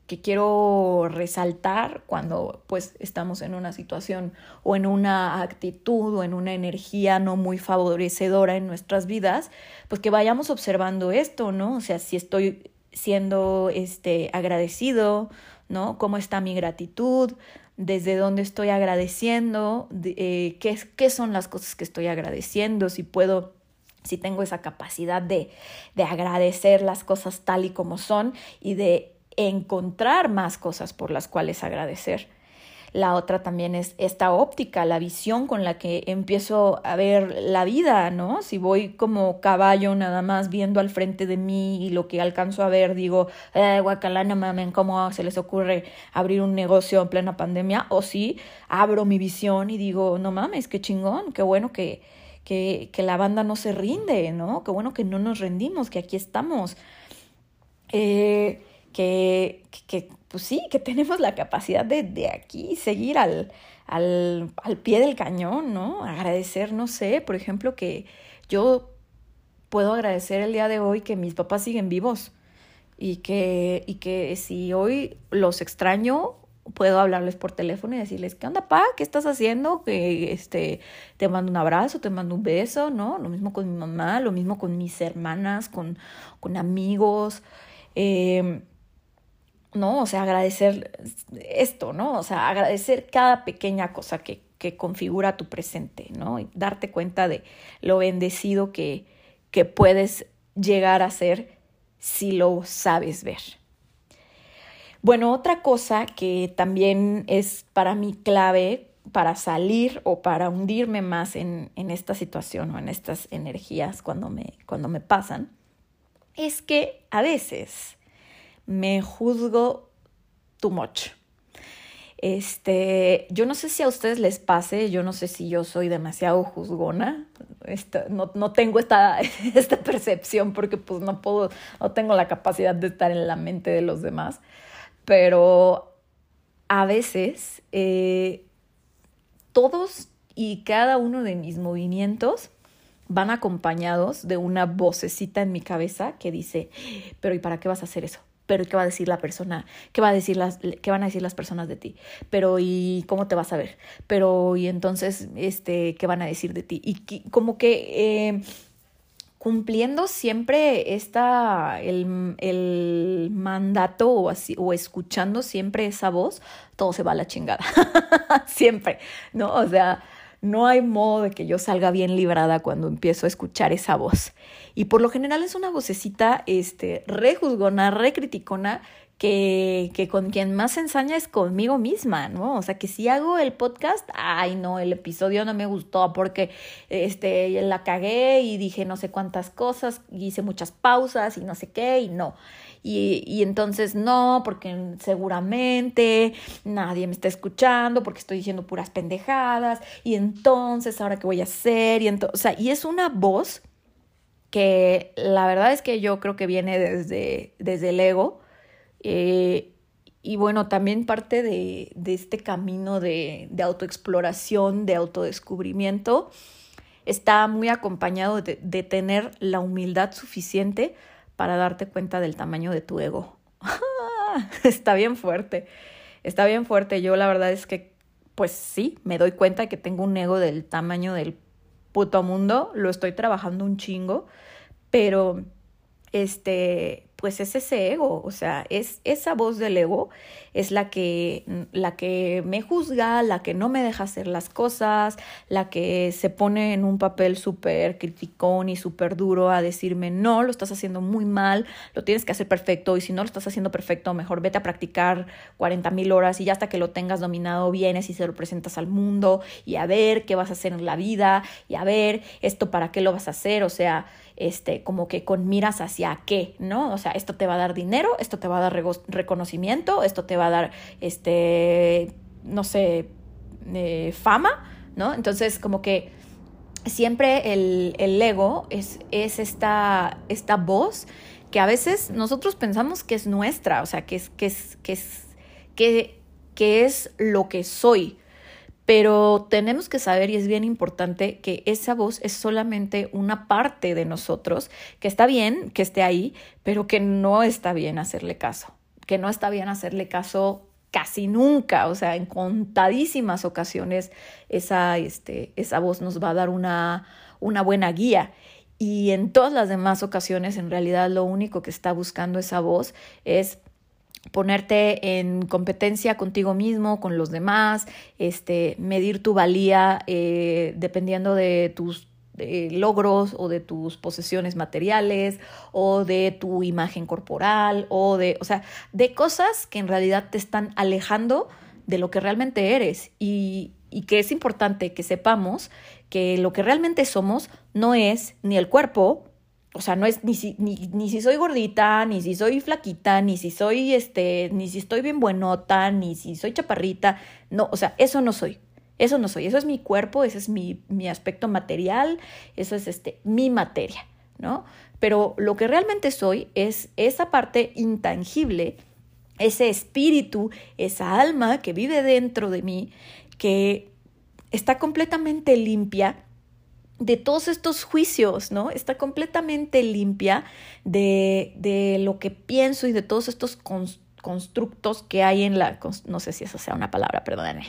que quiero resaltar cuando pues estamos en una situación o en una actitud o en una energía no muy favorecedora en nuestras vidas, pues que vayamos observando esto, ¿no? O sea, si estoy siendo este agradecido, ¿no? ¿Cómo está mi gratitud? ¿Desde dónde estoy agradeciendo? Eh, ¿qué, ¿Qué son las cosas que estoy agradeciendo? Si puedo si tengo esa capacidad de, de agradecer las cosas tal y como son y de encontrar más cosas por las cuales agradecer. La otra también es esta óptica, la visión con la que empiezo a ver la vida, ¿no? Si voy como caballo nada más viendo al frente de mí y lo que alcanzo a ver, digo, eh, guacalana, mamen, ¿cómo se les ocurre abrir un negocio en plena pandemia? O si abro mi visión y digo, no mames, qué chingón, qué bueno que, que, que la banda no se rinde, ¿no? Qué bueno que no nos rendimos, que aquí estamos. Eh, que, que, pues sí, que tenemos la capacidad de, de aquí seguir al, al, al pie del cañón, ¿no? Agradecer, no sé, por ejemplo, que yo puedo agradecer el día de hoy que mis papás siguen vivos y que, y que si hoy los extraño, puedo hablarles por teléfono y decirles, ¿qué onda, pa? ¿Qué estás haciendo? Que este, te mando un abrazo, te mando un beso, ¿no? Lo mismo con mi mamá, lo mismo con mis hermanas, con, con amigos. Eh, ¿no? O sea, agradecer esto, ¿no? O sea, agradecer cada pequeña cosa que, que configura tu presente, ¿no? Y darte cuenta de lo bendecido que, que puedes llegar a ser si lo sabes ver. Bueno, otra cosa que también es para mí clave para salir o para hundirme más en, en esta situación o en estas energías cuando me, cuando me pasan, es que a veces me juzgo too much. Este, yo no sé si a ustedes les pase, yo no sé si yo soy demasiado juzgona, no, no, tengo esta, esta percepción porque pues no puedo, no tengo la capacidad de estar en la mente de los demás, pero a veces eh, todos y cada uno de mis movimientos van acompañados de una vocecita en mi cabeza que dice, pero ¿y para qué vas a hacer eso? Pero ¿qué va a decir la persona? ¿Qué, va a decir las, ¿Qué van a decir las personas de ti? Pero ¿y cómo te vas a ver? Pero ¿y entonces este, qué van a decir de ti? Y como que eh, cumpliendo siempre esta, el, el mandato o, así, o escuchando siempre esa voz, todo se va a la chingada. siempre, ¿no? O sea, no hay modo de que yo salga bien librada cuando empiezo a escuchar esa voz. Y por lo general es una vocecita este, re juzgona, re criticona, que, que con quien más ensaña es conmigo misma, ¿no? O sea, que si hago el podcast, ay, no, el episodio no me gustó porque este, la cagué y dije no sé cuántas cosas, hice muchas pausas y no sé qué, y no. Y, entonces no, porque seguramente nadie me está escuchando, porque estoy diciendo puras pendejadas, y entonces ahora qué voy a hacer, y entonces, o sea, y es una voz que la verdad es que yo creo que viene desde, desde el ego. Eh, y bueno, también parte de, de este camino de, de, autoexploración, de autodescubrimiento, está muy acompañado de, de, tener la humildad suficiente para darte cuenta del tamaño de tu ego. está bien fuerte, está bien fuerte. Yo la verdad es que, pues sí, me doy cuenta que tengo un ego del tamaño del puto mundo, lo estoy trabajando un chingo, pero este, pues es ese ego, o sea, es esa voz del ego es la que, la que me juzga, la que no me deja hacer las cosas, la que se pone en un papel súper criticón y súper duro a decirme, no, lo estás haciendo muy mal, lo tienes que hacer perfecto y si no lo estás haciendo perfecto, mejor vete a practicar 40 mil horas y ya hasta que lo tengas dominado vienes y se lo presentas al mundo y a ver qué vas a hacer en la vida y a ver esto para qué lo vas a hacer, o sea, este, como que con miras hacia qué, ¿no? O sea, esto te va a dar dinero, esto te va a dar reconocimiento, esto te va a dar, este, no sé, eh, fama, ¿no? Entonces, como que siempre el, el ego es, es esta, esta voz que a veces nosotros pensamos que es nuestra, o sea, que es, que es, que es, que, que es lo que soy, pero tenemos que saber, y es bien importante, que esa voz es solamente una parte de nosotros, que está bien que esté ahí, pero que no está bien hacerle caso, que no está bien hacerle caso casi nunca, o sea, en contadísimas ocasiones esa, este, esa voz nos va a dar una, una buena guía. Y en todas las demás ocasiones, en realidad, lo único que está buscando esa voz es ponerte en competencia contigo mismo, con los demás, este, medir tu valía eh, dependiendo de tus eh, logros o de tus posesiones materiales o de tu imagen corporal o de, o sea, de cosas que en realidad te están alejando de lo que realmente eres. Y, y que es importante que sepamos que lo que realmente somos no es ni el cuerpo, o sea, no es ni si, ni, si soy gordita, ni si soy flaquita, ni si soy, este, ni si estoy bien buenota, ni si soy chaparrita. No, o sea, eso no soy. Eso no soy. Eso es mi cuerpo, ese es mi, mi aspecto material, eso es este, mi materia, ¿no? Pero lo que realmente soy es esa parte intangible, ese espíritu, esa alma que vive dentro de mí, que está completamente limpia de todos estos juicios, ¿no? Está completamente limpia de, de lo que pienso y de todos estos constructos que hay en la, no sé si eso sea una palabra, perdóname,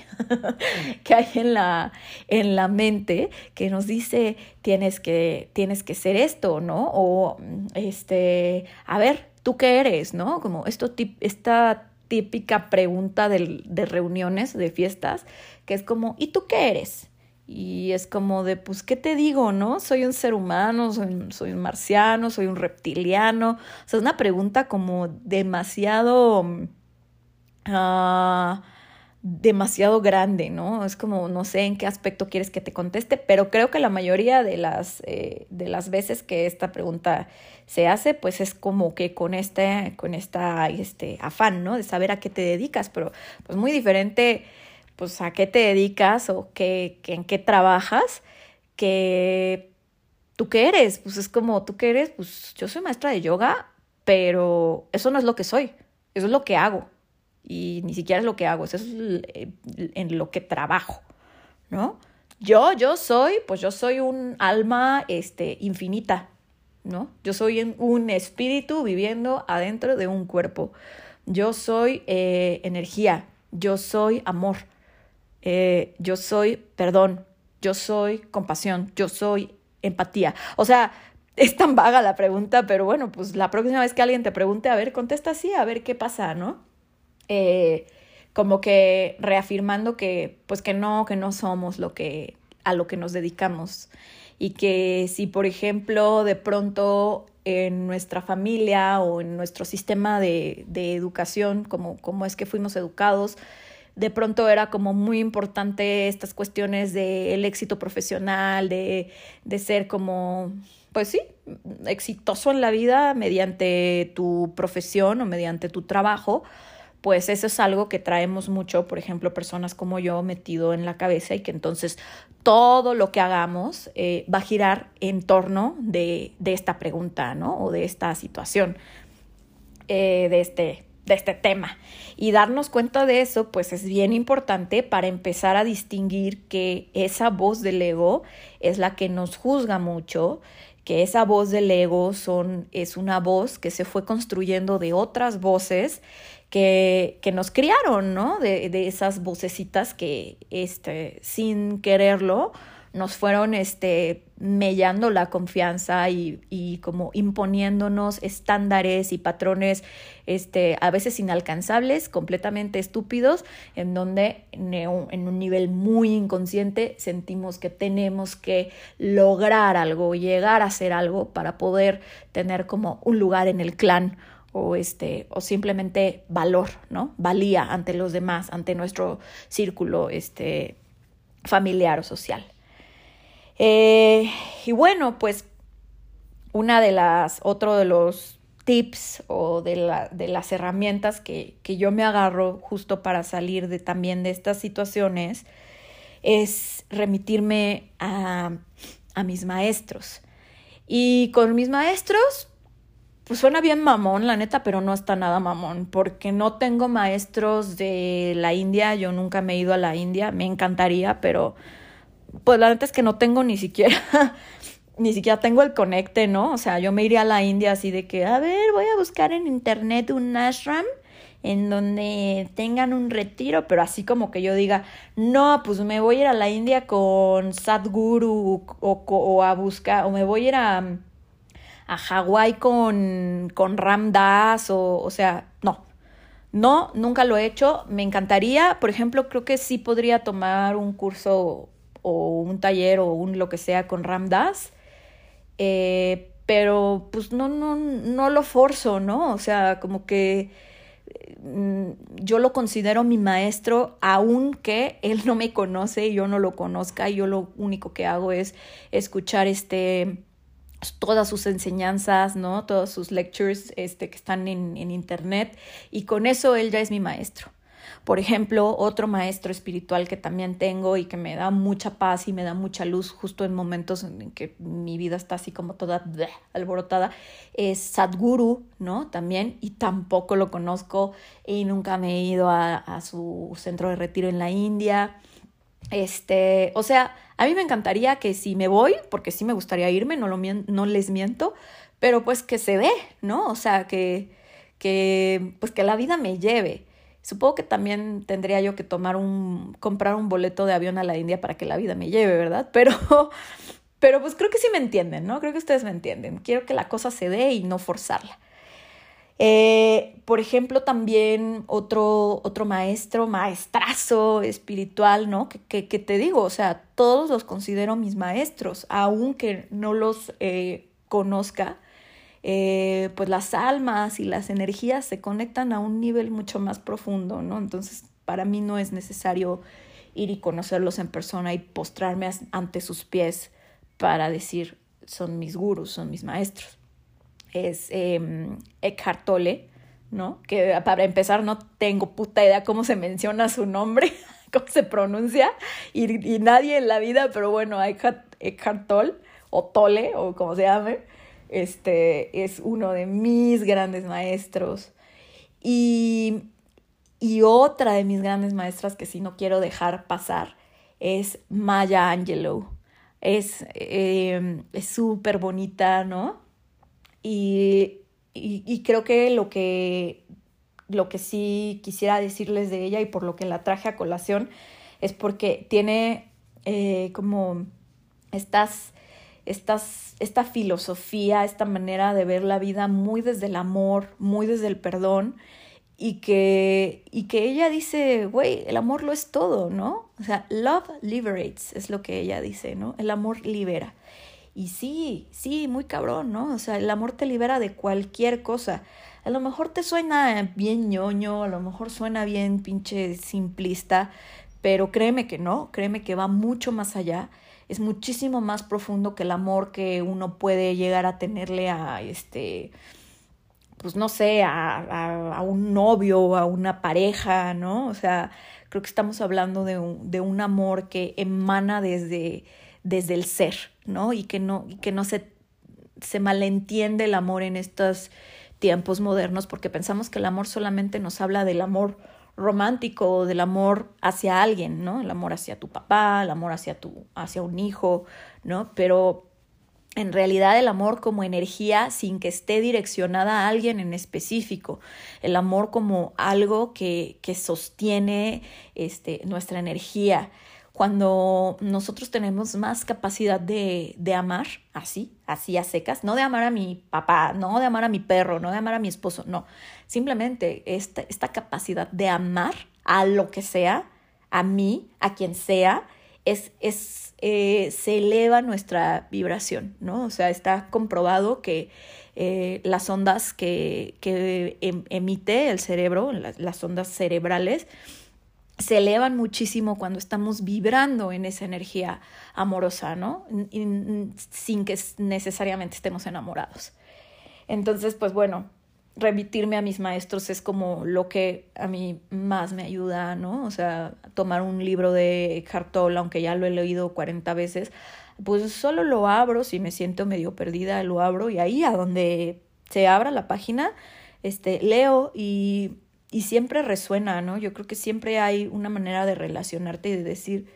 que hay en la, en la mente que nos dice tienes que, tienes que ser esto, ¿no? O este, a ver, ¿tú qué eres, no? Como esto, esta típica pregunta de, de reuniones, de fiestas, que es como, ¿y tú qué eres? Y es como de, pues, ¿qué te digo, no? Soy un ser humano, soy, soy un marciano, soy un reptiliano. O sea, es una pregunta como demasiado... Uh, demasiado grande, ¿no? Es como, no sé en qué aspecto quieres que te conteste, pero creo que la mayoría de las, eh, de las veces que esta pregunta se hace, pues es como que con este, con esta, este afán, ¿no? De saber a qué te dedicas, pero pues muy diferente pues a qué te dedicas o qué, en qué trabajas, que tú qué eres, pues es como tú qué eres, pues yo soy maestra de yoga, pero eso no es lo que soy, eso es lo que hago y ni siquiera es lo que hago, eso es en lo que trabajo, ¿no? Yo, yo soy, pues yo soy un alma este, infinita, ¿no? Yo soy un espíritu viviendo adentro de un cuerpo. Yo soy eh, energía, yo soy amor, eh, yo soy perdón, yo soy compasión, yo soy empatía. O sea, es tan vaga la pregunta, pero bueno, pues la próxima vez que alguien te pregunte, a ver, contesta así, a ver qué pasa, ¿no? Eh, como que reafirmando que, pues que no, que no somos lo que, a lo que nos dedicamos. Y que si, por ejemplo, de pronto en nuestra familia o en nuestro sistema de, educación, como, como es que fuimos educados, de pronto era como muy importante estas cuestiones del éxito profesional, de, de ser como pues sí, exitoso en la vida mediante tu profesión o mediante tu trabajo, pues eso es algo que traemos mucho, por ejemplo, personas como yo metido en la cabeza y que entonces todo lo que hagamos eh, va a girar en torno de, de, esta pregunta, ¿no? O de esta situación, eh, de, este, de este tema. Y darnos cuenta de eso, pues es bien importante para empezar a distinguir que esa voz del ego es la que nos juzga mucho, que esa voz del ego son, es una voz que se fue construyendo de otras voces que, que nos criaron, ¿no? De, de, esas vocecitas que, este, sin quererlo, nos fueron, este, mellando la confianza y, y, como imponiéndonos estándares y patrones, este, a veces inalcanzables, completamente estúpidos, en donde en un nivel muy inconsciente sentimos que tenemos que lograr algo, llegar a hacer algo para poder tener como un lugar en el clan o este o simplemente valor, ¿no? Valía ante los demás, ante nuestro círculo este familiar o social. Eh, y bueno, pues una de las, otro de los tips o de, la, de las herramientas que, que, yo me agarro justo para salir de también de estas situaciones es remitirme a, a mis maestros. Y con mis maestros, pues suena bien mamón, la neta, pero no está nada mamón, porque no tengo maestros de la India, yo nunca me he ido a la India, me encantaría, pero pues la neta es que no tengo ni siquiera, ni siquiera tengo el conecte, ¿no? O sea, yo me iría a la India así de que, a ver, voy a buscar en internet un ashram en donde tengan un retiro, pero así como que yo diga, no, pues me voy a ir a la India con Sadhguru o, o a buscar, o me voy a ir a a Hawái con, con Ram Dass o, o sea, no. No, nunca lo he hecho. Me encantaría, por ejemplo, creo que sí podría tomar un curso o un taller o un lo que sea con Ram Dass. Eh, pero pues no, no, no lo forzo, ¿no? O sea, como que mm, yo lo considero mi maestro, aunque él no me conoce y yo no lo conozca, y yo lo único que hago es escuchar este todas sus enseñanzas, ¿no? Todos sus lectures este, que están en internet y con eso él ya es mi maestro. Por ejemplo, otro maestro espiritual que también tengo y que me da mucha paz y me da mucha luz justo en momentos en que mi vida está así como toda alborotada, es Sadhguru, ¿no? También, y tampoco lo conozco y nunca me he ido a, a su centro de retiro en la India. Este, o sea, a mí me encantaría que si me voy, porque sí me gustaría irme, no, lo, no les miento, pero pues que se dé, ¿no? O sea, que, que, pues que la vida me lleve. Supongo que también tendría yo que tomar un, comprar un boleto de avión a la India para que la vida me lleve, ¿verdad? Pero, pero pues creo que sí me entienden, ¿no? Creo que ustedes me entienden. Quiero que la cosa se dé y no forzarla. Eh, por ejemplo, también otro, otro maestro, maestrazo espiritual, ¿no? Que, que, te digo, o sea, todos los considero mis maestros, aunque no los eh, conozca, eh, pues las almas y las energías se conectan a un nivel mucho más profundo, ¿no? Entonces, para mí no es necesario ir y conocerlos en persona y postrarme ante sus pies para decir, son mis gurus, son mis maestros es eh, Eckhart Tolle, ¿no? Que para empezar no tengo puta idea cómo se menciona su nombre, cómo se pronuncia, y, y nadie en la vida, pero bueno, Eckhart, Eckhart Tolle, o Tolle, o como se llame, este, es uno de mis grandes maestros. Y, y otra de mis grandes maestras que sí no quiero dejar pasar es Maya Angelou. Es eh, súper bonita, ¿no? Y, y, creo que lo que lo que sí quisiera decirles de ella y por lo que la traje a colación es porque tiene eh, como estas, estas, esta filosofía, esta manera de ver la vida muy desde el amor, muy desde el perdón y que, y que ella dice, güey, el amor lo es todo, ¿no? O sea, love liberates, es lo que ella dice, ¿no? El amor libera. Y sí, sí, muy cabrón, ¿no? O sea, el amor te libera de cualquier cosa. A lo mejor te suena bien ñoño, a lo mejor suena bien pinche simplista, pero créeme que no, créeme que va mucho más allá, es muchísimo más profundo que el amor que uno puede llegar a tenerle a este pues no sé, a, a, un novio, a una pareja, ¿no? O sea, creo que estamos hablando de un, de un amor que emana desde, desde el ser, ¿no? Y que no, y que no se, se malentiende el amor en estos tiempos modernos porque pensamos que el amor solamente nos habla del amor romántico del amor hacia alguien, ¿no? El amor hacia tu papá, el amor hacia tu, hacia un hijo, ¿no? Pero en realidad el amor como energía sin que esté direccionada a alguien en específico, el amor como algo que, que sostiene este, nuestra energía. Cuando nosotros tenemos más capacidad de, de amar, así, así a secas, no de amar a mi papá, no de amar a mi perro, no de amar a mi esposo, no, simplemente esta, esta capacidad de amar a lo que sea, a mí, a quien sea, es, es eh, se eleva nuestra vibración, ¿no? O sea, está comprobado que eh, las ondas que, que em, emite el cerebro, las, ondas cerebrales, se elevan muchísimo cuando estamos vibrando en esa energía amorosa, ¿no? sin que necesariamente estemos enamorados. Entonces, pues bueno, remitirme a mis maestros es como lo que a mí más me ayuda, ¿no? O sea, tomar un libro de Hartol, aunque ya lo he leído 40 veces, pues solo lo abro, si me siento medio perdida, lo abro y ahí a donde se abra la página, este, leo y, y siempre resuena, ¿no? Yo creo que siempre hay una manera de relacionarte y de decir,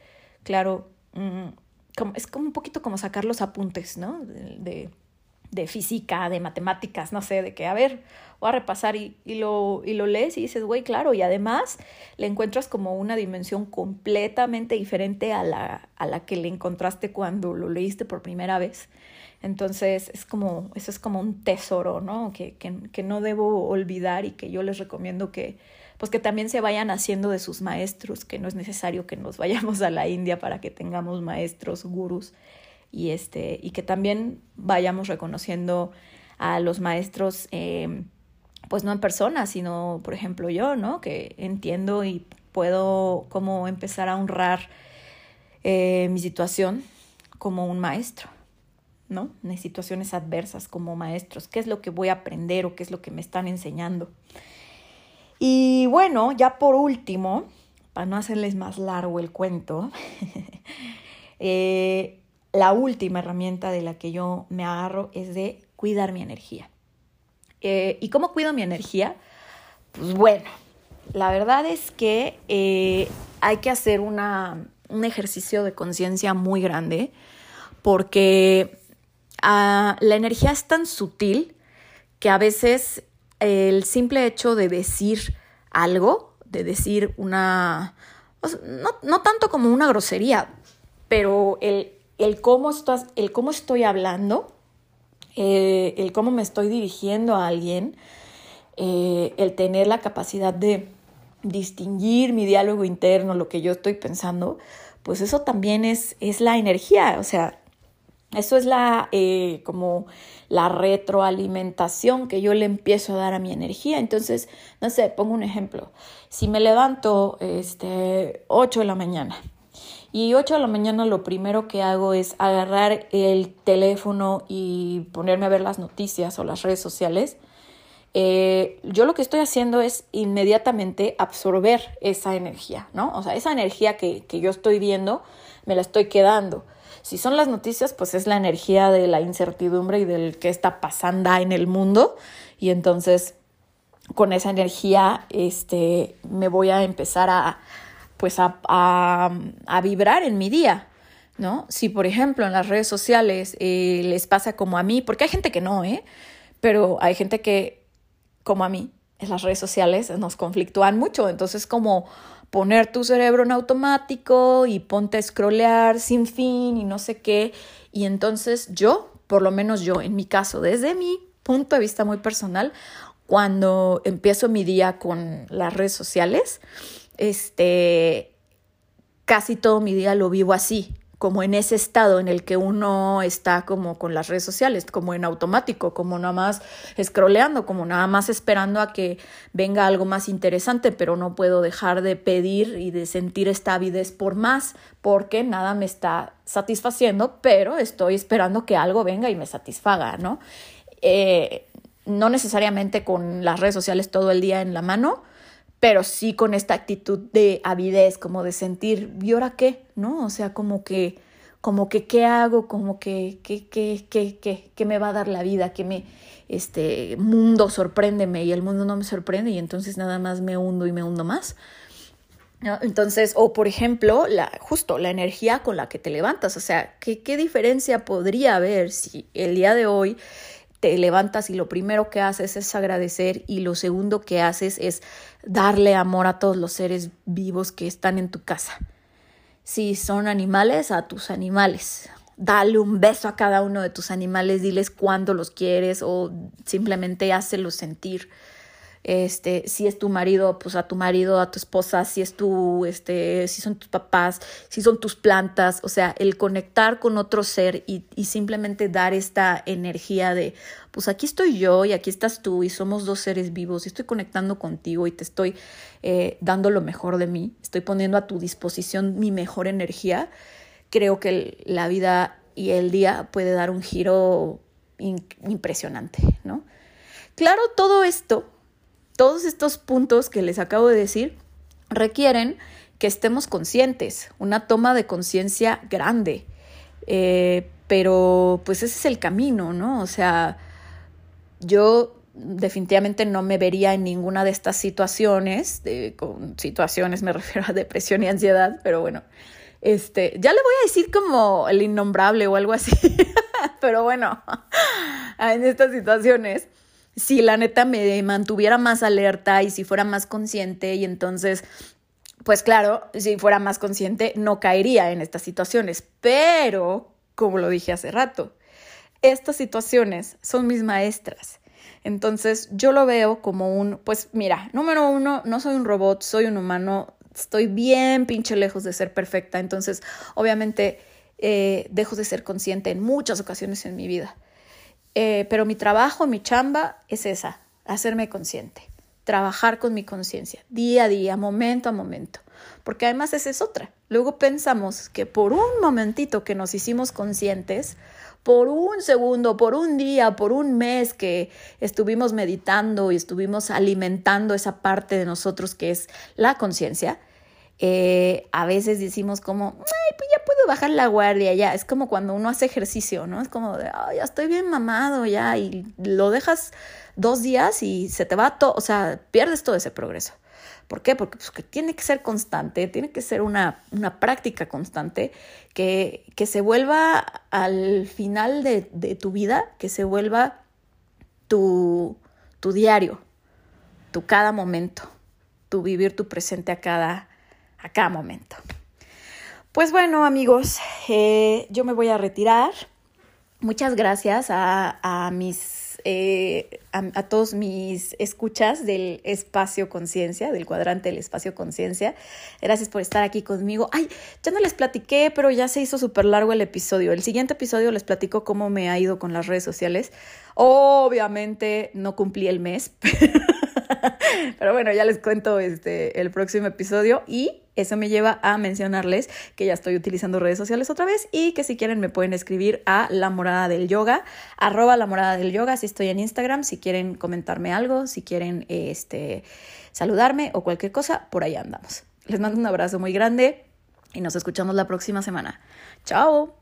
claro, mm, como, es como un poquito como sacar los apuntes, ¿no? de de física, de matemáticas, no sé, de que, a ver, voy a repasar y, y lo, y lo lees y dices, güey, claro, y además le encuentras como una dimensión completamente diferente a la, a la que le encontraste cuando lo leíste por primera vez. Entonces, es como, eso es como un tesoro, ¿no? Que, que, no debo olvidar y que yo les recomiendo que, pues que también se vayan haciendo de sus maestros, que no es necesario que nos vayamos a la India para que tengamos maestros, gurus y, este, y que también vayamos reconociendo a los maestros, eh, pues no en persona, sino, por ejemplo, yo, ¿no? Que entiendo y puedo como empezar a honrar eh, mi situación como un maestro, ¿no? En situaciones adversas como maestros, qué es lo que voy a aprender o qué es lo que me están enseñando. Y bueno, ya por último, para no hacerles más largo el cuento, eh, la última herramienta de la que yo me agarro es de cuidar mi energía. Eh, ¿Y cómo cuido mi energía? Pues bueno, la verdad es que eh, hay que hacer una, un ejercicio de conciencia muy grande porque la energía es tan sutil que a veces el simple hecho de decir algo, de decir una, no, no tanto como una grosería, pero el el cómo, estás, el cómo estoy hablando, eh, el cómo me estoy dirigiendo a alguien, eh, el tener la capacidad de distinguir mi diálogo interno, lo que yo estoy pensando, pues eso también es, es la energía, o sea, eso es la eh, como la retroalimentación que yo le empiezo a dar a mi energía. Entonces, no sé, pongo un ejemplo. Si me levanto este 8 de la mañana y 8 de la mañana lo primero que hago es agarrar el teléfono y ponerme a ver las noticias o las redes sociales. Eh, yo lo que estoy haciendo es inmediatamente absorber esa energía, ¿no? O sea, esa energía que, que yo estoy viendo, me la estoy quedando. Si son las noticias, pues es la energía de la incertidumbre y del que está pasando en el mundo. Y entonces, con esa energía, este, me voy a empezar a, pues a, a, vibrar en mi día, ¿no? Si por ejemplo en las redes sociales eh, les pasa como a mí, porque hay gente que no, ¿eh? Pero hay gente que, como a mí, en las redes sociales nos conflictúan mucho, entonces como poner tu cerebro en automático y ponte a scrollear sin fin y no sé qué, y entonces yo, por lo menos yo, en mi caso, desde mi punto de vista muy personal, cuando empiezo mi día con las redes sociales, este, casi todo mi día lo vivo así, como en ese estado en el que uno está como con las redes sociales, como en automático, como nada más scrolleando, como nada más esperando a que venga algo más interesante, pero no puedo dejar de pedir y de sentir esta avidez por más, porque nada me está satisfaciendo, pero estoy esperando que algo venga y me satisfaga, ¿no? Eh, no necesariamente con las redes sociales todo el día en la mano, pero sí con esta actitud de avidez, como de sentir, ¿y ahora qué? ¿No? O sea, como que, como que, ¿qué hago? Como que, ¿qué, qué, qué, qué, qué me va a dar la vida? ¿Qué me, este, mundo sorpréndeme? Y el mundo no me sorprende y entonces nada más me hundo y me hundo más. Entonces, o por ejemplo, la, justo la energía con la que te levantas, o sea, ¿qué, ¿qué diferencia podría haber si el día de hoy te levantas y lo primero que haces es agradecer y lo segundo que haces es darle amor a todos los seres vivos que están en tu casa. Si son animales, a tus animales. Dale un beso a cada uno de tus animales, diles cuándo los quieres o simplemente hácelos sentir este, si es tu marido, pues a tu marido, a tu esposa, si es tu, este, si son tus papás, si son tus plantas, o sea, el conectar con otro ser y, y simplemente dar esta energía de, pues aquí estoy yo y aquí estás tú y somos dos seres vivos y estoy conectando contigo y te estoy eh, dando lo mejor de mí, estoy poniendo a tu disposición mi mejor energía, creo que la vida y el día puede dar un giro impresionante, ¿no? Claro, todo esto todos estos puntos que les acabo de decir requieren que estemos conscientes, una toma de conciencia grande. Eh, pero pues ese es el camino, ¿no? O sea, yo definitivamente no me vería en ninguna de estas situaciones, con situaciones me refiero a depresión y ansiedad, pero bueno, este, ya le voy a decir como el innombrable o algo así, pero bueno, en estas situaciones si la neta me mantuviera más alerta y si fuera más consciente y entonces, pues claro, si fuera más consciente no caería en estas situaciones. Pero, como lo dije hace rato, estas situaciones son mis maestras. Entonces yo lo veo como un, pues mira, número uno, no soy un robot, soy un humano, estoy bien pinche lejos de ser perfecta, entonces obviamente eh, dejo de ser consciente en muchas ocasiones en mi vida. Eh, pero mi trabajo, mi chamba es esa, hacerme consciente, trabajar con mi conciencia, día a día, momento a momento. Porque además esa es otra. Luego pensamos que por un momentito que nos hicimos conscientes, por un segundo, por un día, por un mes que estuvimos meditando y estuvimos alimentando esa parte de nosotros que es la conciencia, eh, a veces decimos como, ay, pues ya bajar la guardia, ya. Es como cuando uno hace ejercicio, ¿no? Es como de, ay, ya estoy bien mamado, ya. Y lo dejas dos días y se te va todo, o sea, pierdes todo ese progreso. ¿Por qué? Porque pues, que tiene que ser constante, tiene que ser una, una práctica constante que, que, se vuelva al final de, de tu vida, que se vuelva tu, tu diario, tu cada momento, tu vivir tu presente a cada, a cada momento. Pues bueno, amigos, eh, yo me voy a retirar. Muchas gracias a, mis eh, a, todos mis escuchas del espacio conciencia, del cuadrante del espacio conciencia. Gracias por estar aquí conmigo. Ay, ya no les platiqué, pero ya se hizo súper largo el episodio. El siguiente episodio les platico cómo me ha ido con las redes sociales. Obviamente no cumplí el mes, pero bueno, ya les cuento este, el próximo episodio y eso me lleva a mencionarles que ya estoy utilizando redes sociales otra vez y que si quieren me pueden escribir a la morada del yoga, arroba la morada del yoga, si estoy en Instagram, si quieren comentarme algo, si quieren este, saludarme o cualquier cosa, por ahí andamos. Les mando un abrazo muy grande y nos escuchamos la próxima semana. Chao.